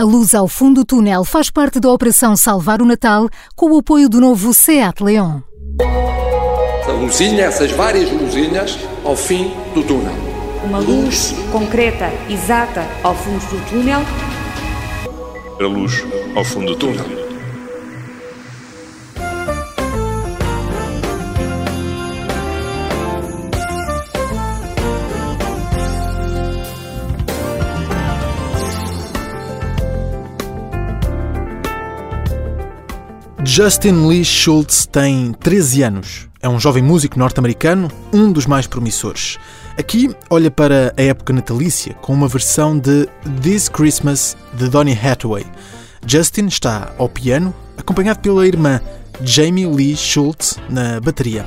A luz ao fundo do túnel faz parte da Operação Salvar o Natal com o apoio do novo SEAT Leon. A luzinha, essas várias luzinhas ao fim do túnel. Uma luz concreta, exata, ao fundo do túnel. A luz ao fundo do túnel. Justin Lee Schultz tem 13 anos. É um jovem músico norte-americano, um dos mais promissores. Aqui olha para a época natalícia com uma versão de This Christmas de Donny Hathaway. Justin está ao piano, acompanhado pela irmã Jamie Lee Schultz na bateria.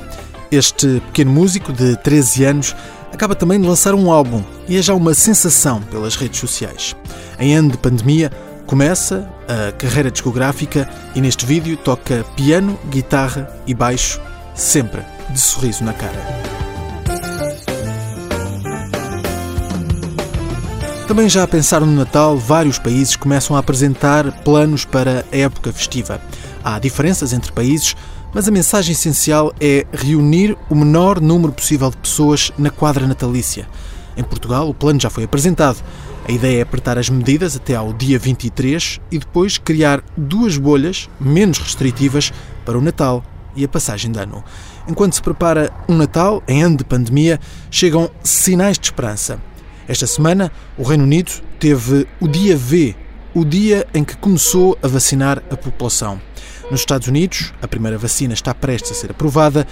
Este pequeno músico de 13 anos acaba também de lançar um álbum e é já uma sensação pelas redes sociais. Em ano de pandemia, Começa a carreira discográfica e neste vídeo toca piano, guitarra e baixo, sempre de sorriso na cara. Também já a pensar no Natal, vários países começam a apresentar planos para a época festiva. Há diferenças entre países, mas a mensagem essencial é reunir o menor número possível de pessoas na quadra natalícia. Em Portugal, o plano já foi apresentado. A ideia é apertar as medidas até ao dia 23 e depois criar duas bolhas menos restritivas para o Natal e a passagem de ano. Enquanto se prepara um Natal em ano de pandemia, chegam sinais de esperança. Esta semana, o Reino Unido teve o dia V, o dia em que começou a vacinar a população. Nos Estados Unidos, a primeira vacina está prestes a ser aprovada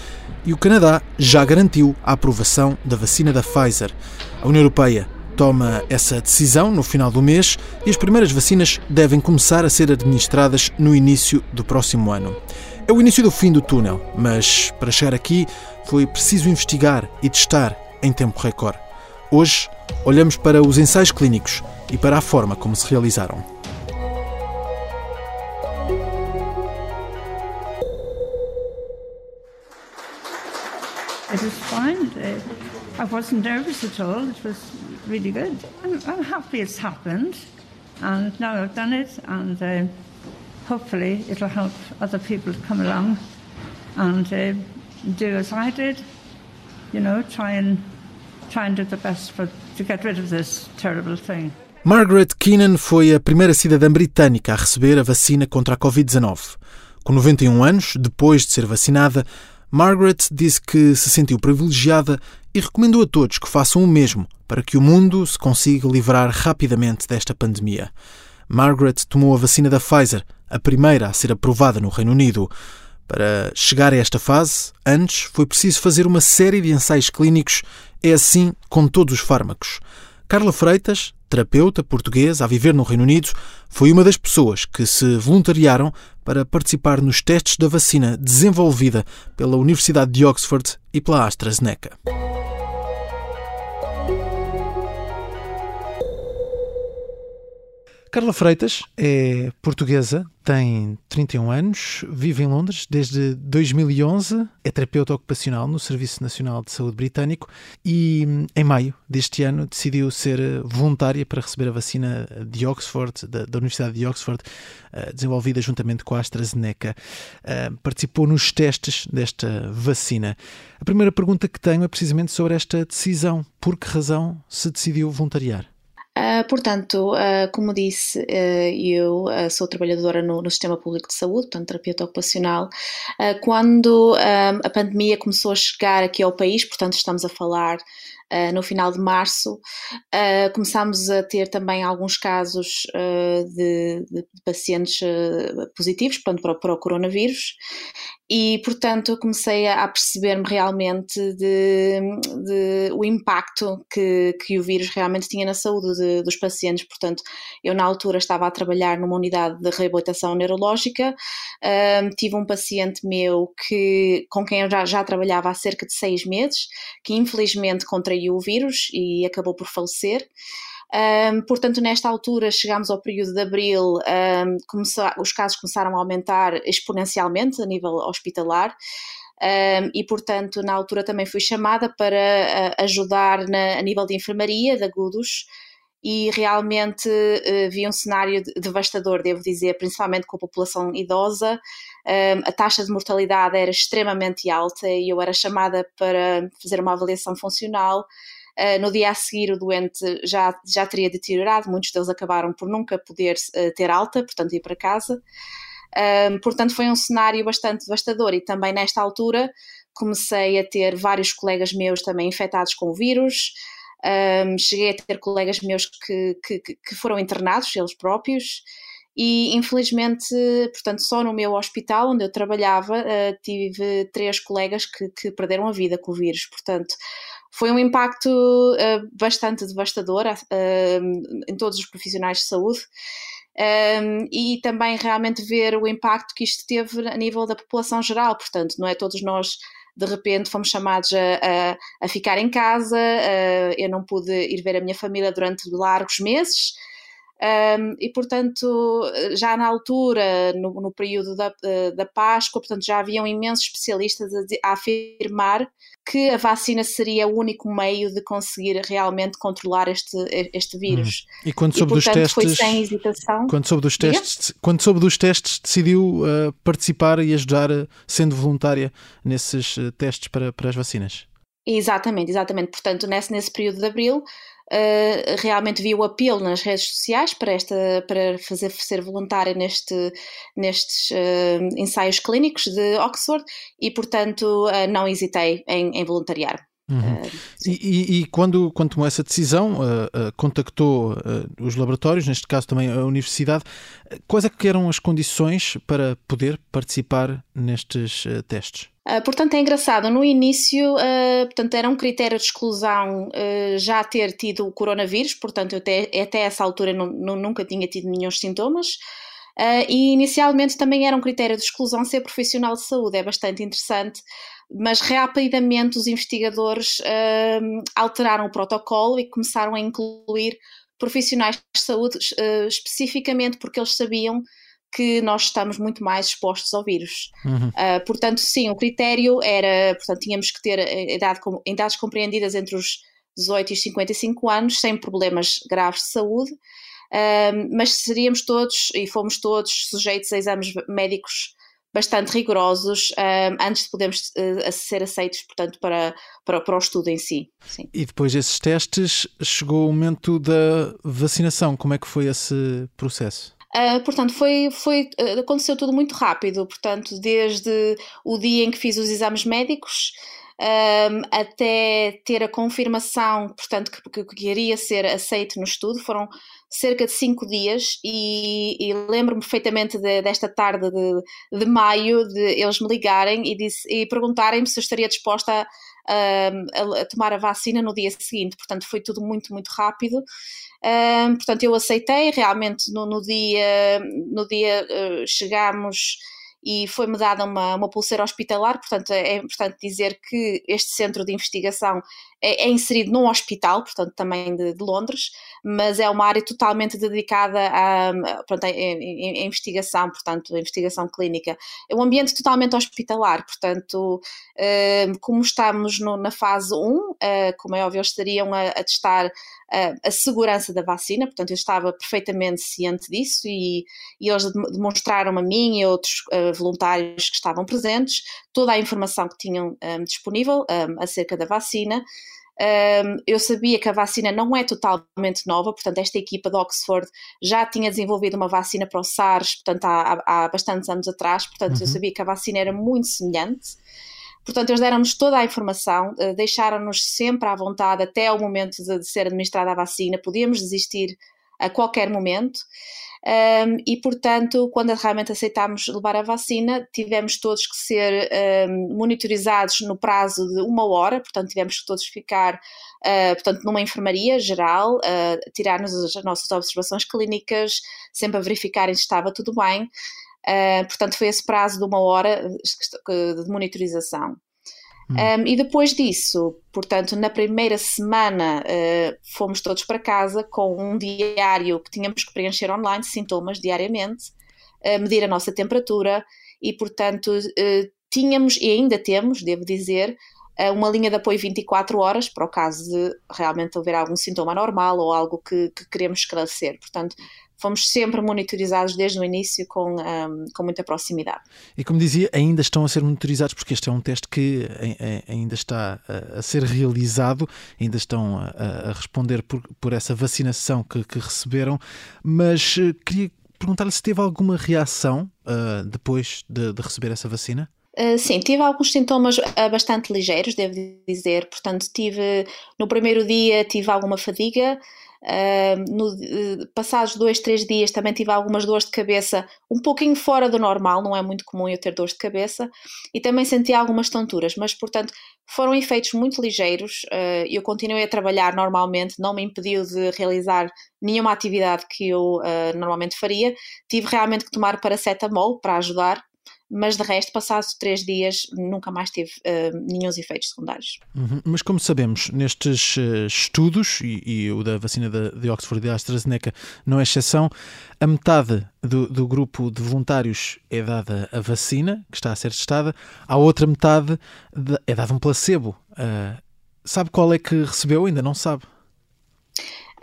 e o Canadá já garantiu a aprovação da vacina da Pfizer. A União Europeia toma essa decisão no final do mês e as primeiras vacinas devem começar a ser administradas no início do próximo ano. É o início do fim do túnel, mas para chegar aqui foi preciso investigar e testar em tempo recorde. Hoje olhamos para os ensaios clínicos e para a forma como se realizaram. It was fine. I wasn't nervous at all. It was really good. I'm, I'm happy it's happened, and now I've done it, and uh, hopefully it'll help other people come along and uh, do as I did. You know, try and try and do the best for to get rid of this terrible thing. Margaret Keenan foi a primeira cidadã britânica a receber a vacina contra a Covid-19. Com 91 anos, depois de ser vacinada, Margaret disse que se sentiu privilegiada e recomendou a todos que façam o mesmo para que o mundo se consiga livrar rapidamente desta pandemia. Margaret tomou a vacina da Pfizer, a primeira a ser aprovada no Reino Unido. Para chegar a esta fase, antes foi preciso fazer uma série de ensaios clínicos, é assim com todos os fármacos. Carla Freitas, terapeuta portuguesa a viver no Reino Unido, foi uma das pessoas que se voluntariaram para participar nos testes da vacina desenvolvida pela Universidade de Oxford e pela AstraZeneca. Carla Freitas é portuguesa, tem 31 anos, vive em Londres desde 2011, é terapeuta ocupacional no Serviço Nacional de Saúde Britânico e, em maio deste ano, decidiu ser voluntária para receber a vacina de Oxford, da, da Universidade de Oxford, uh, desenvolvida juntamente com a AstraZeneca. Uh, participou nos testes desta vacina. A primeira pergunta que tenho é precisamente sobre esta decisão. Por que razão se decidiu voluntariar? Uh, portanto, uh, como disse, uh, eu sou trabalhadora no, no, Sistema Público de Saúde, portanto, terapeuta ocupacional. quando a pandemia começou a chegar aqui ao país, portanto, estamos a falar no final de março, começámos a ter também alguns casos de, de, pacientes positivos portanto, para, para, o coronavírus e, portanto, comecei a perceber-me realmente de, de, o impacto que, que o vírus realmente tinha na saúde de, dos pacientes. Portanto, eu na altura estava a trabalhar numa unidade de reabilitação neurológica, um, tive um paciente meu que, com quem eu já, já trabalhava há cerca de seis meses, que infelizmente contraiu o vírus e acabou por falecer. Um, portanto, nesta altura chegámos ao período de abril, um, começou, os casos começaram a aumentar exponencialmente a nível hospitalar. Um, e, portanto, na altura também fui chamada para uh, ajudar na, a nível de enfermaria de agudos e realmente uh, vi um cenário devastador, devo dizer, principalmente com a população idosa. Um, a taxa de mortalidade era extremamente alta e eu era chamada para fazer uma avaliação funcional. Uh, no dia a seguir, o doente já, já teria deteriorado, muitos deles acabaram por nunca poder uh, ter alta, portanto, ir para casa. Portanto, foi um cenário bastante devastador, e também nesta altura comecei a ter vários colegas meus também infectados com o vírus. Um, cheguei a ter colegas meus que, que, que, foram internados, eles próprios, e infelizmente, portanto, só no meu hospital onde eu trabalhava, uh, tive três colegas que, que, perderam a vida com o vírus. Portanto, foi um impacto uh, bastante devastador uh, em todos os profissionais de saúde. Um, e também realmente ver o impacto que isto teve a nível da população geral, portanto, não é todos nós de repente fomos chamados a, a, a ficar em casa, uh, eu não pude ir ver a minha família durante largos meses. Um, e, portanto, já na altura, no, no período da, da Páscoa, portanto, já haviam imensos especialistas a, a, afirmar que a vacina seria o único meio de conseguir realmente controlar este, este vírus. Hum. E quando soube e, portanto, dos testes, foi sem hesitação. Quando soube dos testes, quando soube dos testes, decidiu uh, participar e ajudar, uh, sendo voluntária nesses testes para, para as vacinas. Exatamente, exatamente. Portanto, nesse, nesse período de abril, Uh, realmente vi o apelo nas redes sociais para, esta, para fazer ser voluntária neste, nestes uh, ensaios clínicos de Oxford e, portanto, uh, não hesitei em, em voluntariar. Uhum. E, e, e, quando, quando tomou essa decisão, contactou os laboratórios, neste caso também a universidade, quais é que eram as condições para poder participar nestes testes? Uh, portanto, é engraçado, no início, uh, portanto, era um critério de exclusão uh, já ter tido o coronavírus, portanto, eu até, até essa altura não, não, nunca tinha tido nenhum sintomas. e inicialmente também era um critério de exclusão ser profissional de saúde, é bastante interessante, mas rapidamente os investigadores alteraram o protocolo e começaram a incluir profissionais de saúde especificamente porque eles sabiam que nós estamos muito mais expostos ao vírus. Uhum. Uh, portanto, sim, o critério era, portanto, tínhamos que ter idade, idades compreendidas entre os 18 e os 55 anos, sem problemas graves de saúde, uh, mas seríamos todos e fomos todos sujeitos a exames médicos bastante rigorosos uh, antes de podermos uh, ser aceitos, portanto, para, para, para o estudo em si. Sim. E depois desses testes, chegou o momento da vacinação. Como é que foi esse processo? Uh, portanto, foi, foi, uh, aconteceu tudo muito rápido, portanto, desde o dia em que fiz os exames médicos um, até ter a confirmação, portanto, que, que, que iria ser aceito no estudo, foram cerca de cinco dias e, e lembro-me perfeitamente de, desta tarde de, de, maio de eles me ligarem e, e perguntarem-me se eu estaria disposta a, a, a, tomar a vacina no dia seguinte, portanto foi tudo muito, muito rápido. Um, portanto, eu aceitei, realmente no, no dia, no dia uh, chegámos e foi-me dada uma, uma pulseira hospitalar, portanto é importante dizer que este centro de investigação é, é inserido num hospital, portanto também de, de, Londres, mas é uma área totalmente dedicada à, pronto, à, à, investigação, portanto a investigação clínica. É um ambiente totalmente hospitalar, portanto uh, como estamos no, na fase 1, uh, eh, como é óbvio eles estariam a, a testar a, segurança da vacina, portanto eu estava perfeitamente ciente disso e, e eles demonstraram a mim e a outros uh, voluntários que estavam presentes toda a informação que tinham um, disponível um, acerca da vacina. Um, eu sabia que a vacina não é totalmente nova, portanto, esta equipa de Oxford já tinha desenvolvido uma vacina para o SARS, portanto, há, há bastantes anos atrás, portanto, uhum. eu sabia que a vacina era muito semelhante. Portanto, eles deram-nos toda a informação, uh, deixaram-nos sempre à vontade até o momento de, de ser administrada a vacina, podíamos desistir a qualquer momento. Um, e, portanto, quando realmente aceitámos levar a vacina, tivemos todos que ser um, monitorizados no prazo de uma hora, portanto, tivemos que todos ficar uh, portanto, numa enfermaria geral, uh, tirar-nos as nossas observações clínicas, sempre a verificarem se estava tudo bem. Uh, portanto, foi esse prazo de uma hora de monitorização. Um, e depois disso, portanto, na primeira semana uh, fomos todos para casa com um diário que tínhamos que preencher online, sintomas diariamente, uh, medir a nossa temperatura e, portanto, tínhamos e ainda temos, devo dizer, uma linha de apoio 24 horas para o caso de realmente haver algum sintoma anormal ou algo que, que queremos esclarecer. Portanto, fomos sempre monitorizados desde o início com, um, com muita proximidade. E como dizia, ainda estão a ser monitorizados porque este é um teste que ainda está a ser realizado, ainda estão a, a responder por, por essa vacinação que, que receberam, mas eh, queria perguntar-lhe se teve alguma reação uh, depois de, de receber essa vacina? Uh, sim, tive alguns sintomas uh, bastante ligeiros, devo dizer. Portanto, tive no primeiro dia tive alguma fadiga. Uh, no, passados dois, três dias também tive algumas dores de cabeça um pouquinho fora do normal, não é muito comum eu ter dores de cabeça, e também senti algumas tonturas, mas portanto foram efeitos muito ligeiros. eu continuei a trabalhar normalmente, não me impediu de realizar nenhuma atividade que eu normalmente faria. Tive realmente que tomar paracetamol para ajudar, mas de resto, passados três dias, nunca mais teve uh, nenhum efeitos secundários. Uhum. Mas como sabemos, nestes uh, estudos, e, e, o da vacina de, de Oxford e da AstraZeneca não é exceção, a metade do, do, grupo de voluntários é dada a vacina, que está a ser testada, a outra metade de, é dada um placebo. Uh, sabe qual é que recebeu? Ainda não sabe.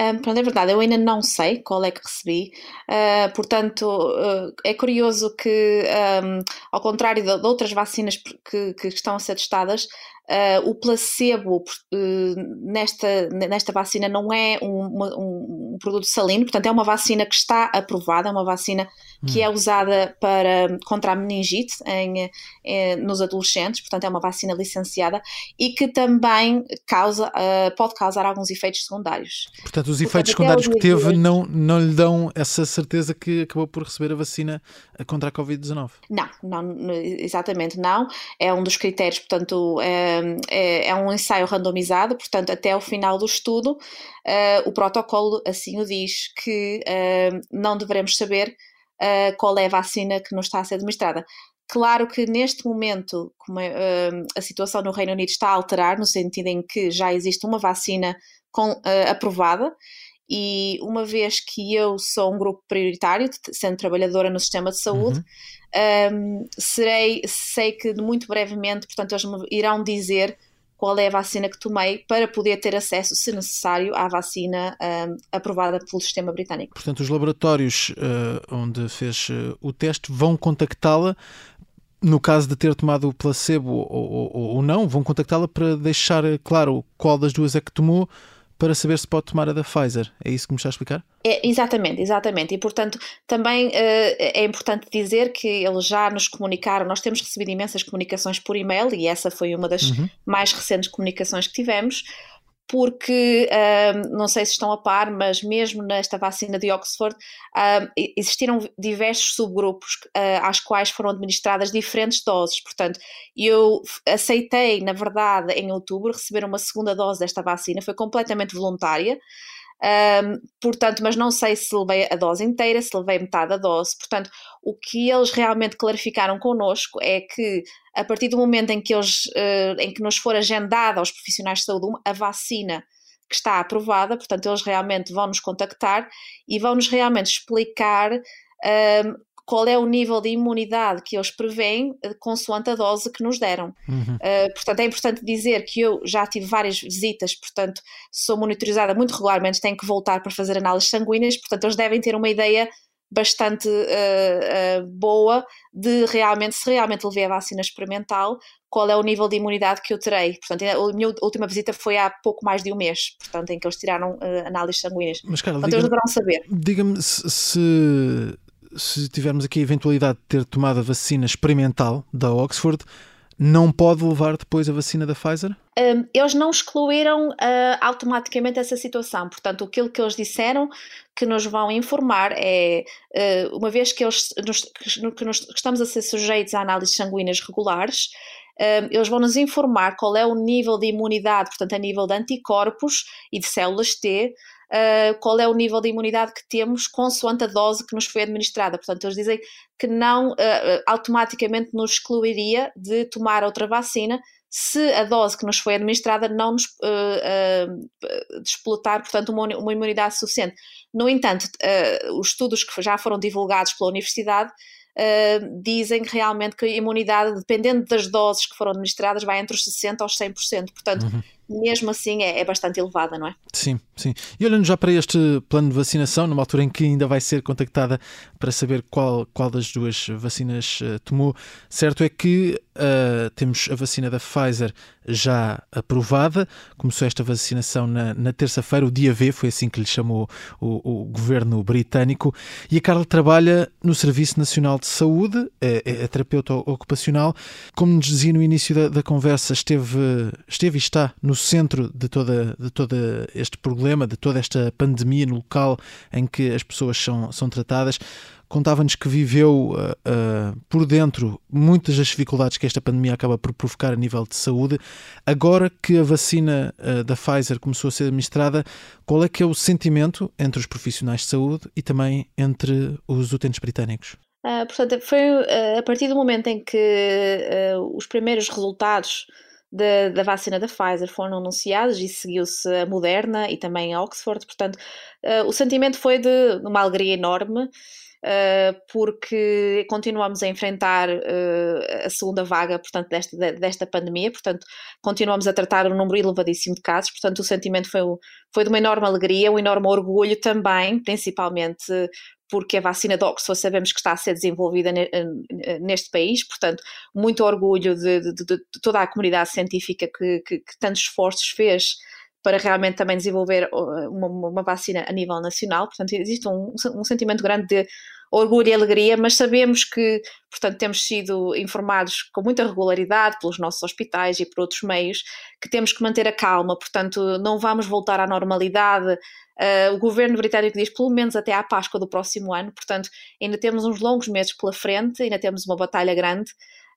Um, pronto, é verdade, eu ainda não sei qual é que recebi, uh, portanto, uh, é curioso que, um, ao contrário de, de outras vacinas que, que, estão a ser testadas, Uh, o placebo uh, nesta, nesta vacina não é um, uma, um, produto salino, portanto é uma vacina que está aprovada, é uma vacina que hum. é usada para, contra a meningite em, em, eh, nos adolescentes, portanto é uma vacina licenciada e que também causa, uh, pode causar alguns efeitos secundários. Portanto, os efeitos secundários que teve não, não lhe dão essa certeza que acabou por receber a vacina contra a Covid-19? Não, não, exatamente não. É um dos critérios, portanto, é, é, é, um ensaio randomizado, portanto, até o final do estudo, uh, o protocolo assim o diz, que uh, não devemos saber uh, qual é a vacina que nos está a ser administrada. Claro que neste momento é, a situação no Reino Unido está a alterar, no sentido em que já existe uma vacina com, aprovada, e uma vez que eu sou um grupo prioritário, sendo trabalhadora no sistema de saúde, uhum um, serei, sei que muito brevemente, portanto, eles me irão dizer qual é a vacina que tomei para poder ter acesso, se necessário, à vacina um, aprovada pelo sistema britânico. Portanto, os laboratórios uh, onde fez uh, o teste vão contactá-la no caso de ter tomado o placebo ou, ou, ou não, vão contactá-la para deixar claro qual das duas é que tomou para saber se pode tomar a da Pfizer. É isso que me está a explicar? É, exatamente, exatamente. E portanto, também uh, é importante dizer que eles já nos comunicaram, nós temos recebido imensas comunicações por e-mail e essa foi uma das uhum. mais recentes comunicações que tivemos, porque um, não sei se estão a par, mas mesmo nesta vacina de Oxford um, existiram diversos subgrupos uh, às quais foram administradas diferentes doses. Portanto, eu aceitei, na verdade, em outubro, receber uma segunda dose desta vacina, foi completamente voluntária. Um, portanto, mas não sei se levei a dose inteira, se levei metade da dose. Portanto, o que eles realmente clarificaram connosco é que a partir do momento em que, eles, uh, em que nos for agendada aos profissionais de saúde a vacina que está aprovada, portanto, eles realmente vão nos contactar e vão nos realmente explicar um, qual é o nível de imunidade que eles preveem eh, consoante a dose que nos deram. Uhum. Uh, portanto, é importante dizer que eu já tive várias visitas, portanto, sou monitorizada muito regularmente, tenho que voltar para fazer análises sanguíneas, portanto, eles devem ter uma ideia bastante uh, uh, boa de realmente, se realmente levei a vacina experimental, qual é o nível de imunidade que eu terei. Portanto, a minha última visita foi há pouco mais de um mês, portanto, em que eles tiraram análises sanguíneas. Mas, Carla, portanto, eles deverão saber. Diga-me se, se, tivermos aqui a eventualidade de ter tomado a vacina experimental da Oxford, não pode levar depois a vacina da Pfizer? Um, eles não excluíram uh, automaticamente essa situação. Portanto, aquilo que eles disseram que nos vão informar é, uh, uma vez que, eles, nos, que, nos, que estamos a ser sujeitos a análises sanguíneas regulares, eles vão nos informar qual é o nível de imunidade, portanto, a nível de anticorpos e de células T, uh, qual é o nível de imunidade que temos consoante a dose que nos foi administrada. Portanto, eles dizem que não uh, automaticamente nos excluiria de tomar outra vacina se a dose que nos foi administrada não nos uh, desplotar, portanto, uma, uma, imunidade suficiente. No entanto, os estudos que já foram divulgados pela Universidade uh, dizem realmente que a imunidade, dependendo das doses que foram administradas, vai entre os 60% aos 100%. Portanto, uhum mesmo assim é, é, bastante elevada, não é? Sim, sim. E olhando já para este plano de vacinação, numa altura em que ainda vai ser contactada para saber qual, qual das duas vacinas uh, tomou, certo é que uh, temos a vacina da Pfizer já aprovada, começou esta vacinação na, na terça-feira, o dia V, foi assim que lhe chamou o, o, governo britânico, e a Carla trabalha no Serviço Nacional de Saúde, é, é, é terapeuta ocupacional, como nos dizia no início da, da conversa, esteve, esteve e está no centro de toda, de todo este problema, de toda esta pandemia no local em que as pessoas são, são tratadas. Contava-nos que viveu uh, uh, por dentro muitas das dificuldades que esta pandemia acaba por provocar a nível de saúde. Agora que a vacina uh, da Pfizer começou a ser administrada, qual é que é o sentimento entre os profissionais de saúde e também entre os utentes britânicos? Uh, portanto, foi uh, a partir do momento em que uh, os primeiros resultados da, da vacina da Pfizer foram anunciados e seguiu-se a Moderna e também a Oxford. Portanto, uh, o sentimento foi de, uma alegria enorme. Uh, porque continuamos a enfrentar uh, a segunda vaga, portanto, desta, desta pandemia, portanto, continuamos a tratar um número elevadíssimo de casos, portanto, o sentimento foi, foi de uma enorme alegria, um enorme orgulho também, principalmente porque a vacina de Oxford sabemos que está a ser desenvolvida neste país, portanto, muito orgulho de, de, de toda a comunidade científica que, que, que, tantos esforços fez para realmente também desenvolver uh, uma, uma vacina a nível nacional, portanto, existe um, um sentimento grande de orgulho e alegria, mas sabemos que, portanto, temos sido informados com muita regularidade pelos nossos hospitais e por outros meios que temos que manter a calma, portanto, não vamos voltar à normalidade. Uh, o governo britânico diz pelo menos até à Páscoa do próximo ano, portanto, ainda temos uns longos meses pela frente, ainda temos uma batalha grande.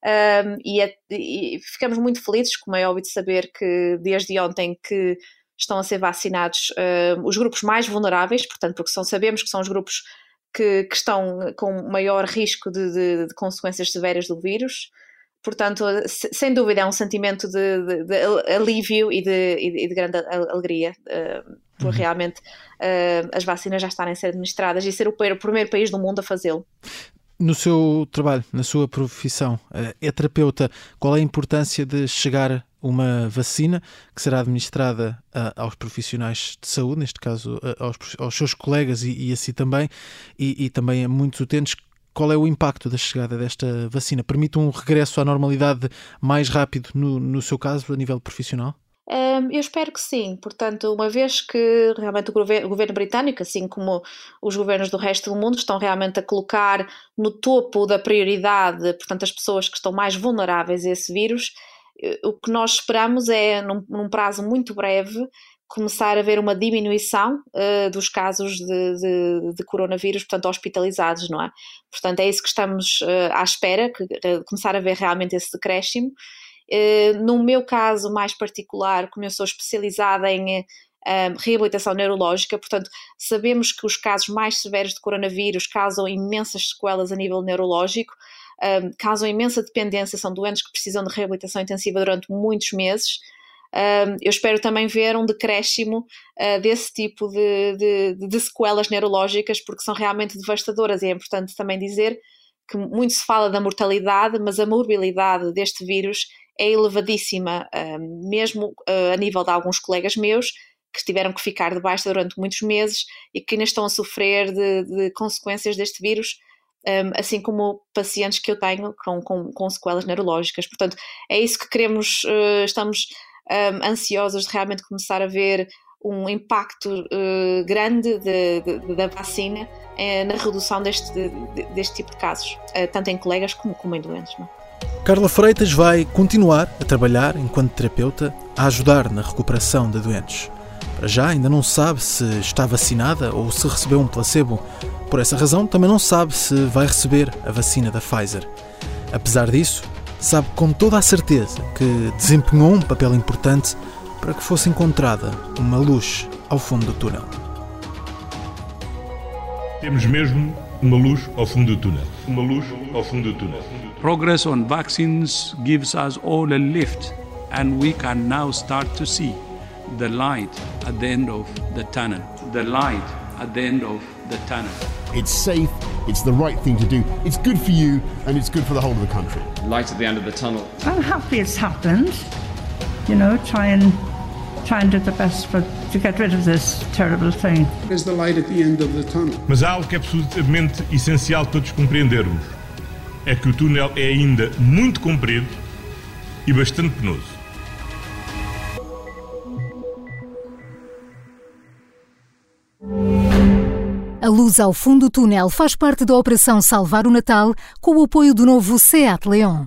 Um, e, é, e, ficamos muito felizes, como é óbvio de saber que desde ontem que estão a ser vacinados uh, os grupos mais vulneráveis, portanto, porque são, sabemos que são os grupos que, que estão com maior risco de, de, de, consequências severas do vírus. Portanto, sem dúvida é um sentimento de, de alívio e de, e de, grande alegria uh, por uhum. realmente uh, as vacinas já estarem a ser administradas e ser o, o primeiro país do mundo a fazê-lo. No seu trabalho, na sua profissão, uh, é terapeuta, qual é a importância de chegar uma vacina que será administrada uh, aos profissionais de saúde, neste caso uh, aos, aos, seus colegas e, e assim também, e, e, também a muitos utentes. Qual é o impacto da chegada desta vacina? Permite um regresso à normalidade mais rápido, no, no seu caso, a nível profissional? Um, eu espero que sim. Portanto, uma vez que realmente o governo, o governo, britânico, assim como os governos do resto do mundo, estão realmente a colocar no topo da prioridade, portanto, as pessoas que estão mais vulneráveis a esse vírus, o que nós esperamos é, num, num prazo muito breve, começar a ver uma diminuição uh, dos casos de, de, de, coronavírus, portanto, hospitalizados, não é? Portanto, é isso que estamos uh, à espera, que, uh, começar a ver realmente esse decréscimo. no meu caso mais particular, como eu sou especializada em reabilitação neurológica, portanto, sabemos que os casos mais severos de coronavírus causam imensas sequelas a nível neurológico, um, causam imensa dependência, são doentes que precisam de reabilitação intensiva durante muitos meses. Um, eu espero também ver um decréscimo uh, desse tipo de, de, de, sequelas neurológicas, porque são realmente devastadoras, e é importante também dizer que muito se fala da mortalidade, mas a morbilidade deste vírus é elevadíssima, um, mesmo uh, a nível de alguns colegas meus que tiveram que ficar de baixa durante muitos meses e que ainda estão a sofrer de, de consequências deste vírus um, assim como pacientes que eu tenho com, com, com, sequelas neurológicas. Portanto, é isso que queremos, uh, estamos um, ansiosos de realmente começar a ver um impacto uh, grande de, de, da vacina uh, na redução deste, de, deste tipo de casos, tanto em colegas como, como em doentes. Não? É? Carla Freitas vai continuar a trabalhar enquanto terapeuta a ajudar na recuperação de doentes. Para já ainda não sabe se está vacinada ou se recebeu um placebo, por essa razão, também não sabe se vai receber a vacina da Pfizer. Apesar disso, sabe com toda a certeza que desempenhou um papel importante para que fosse encontrada uma luz ao fundo do túnel. Temos mesmo uma luz ao fundo do túnel. Uma luz ao fundo do túnel. Progress on vaccines gives us all a lift and we can now start to see the light at the end of the tunnel. The light at the end of the tunnel. it's safe, it's the right thing to do, it's good for you, and it's good for the whole of the country. Light at the end of the tunnel. I'm happy it's happened. You know, try and try and do the best for to get rid of this terrible thing. There's the light at the end of the tunnel. Mas há algo que é absolutamente essencial todos compreendermos. É que o túnel é ainda muito comprido e bastante penoso. Luz ao fundo do túnel faz parte da Operação Salvar o Natal com o apoio do novo SEAT Leon.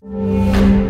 Thank you.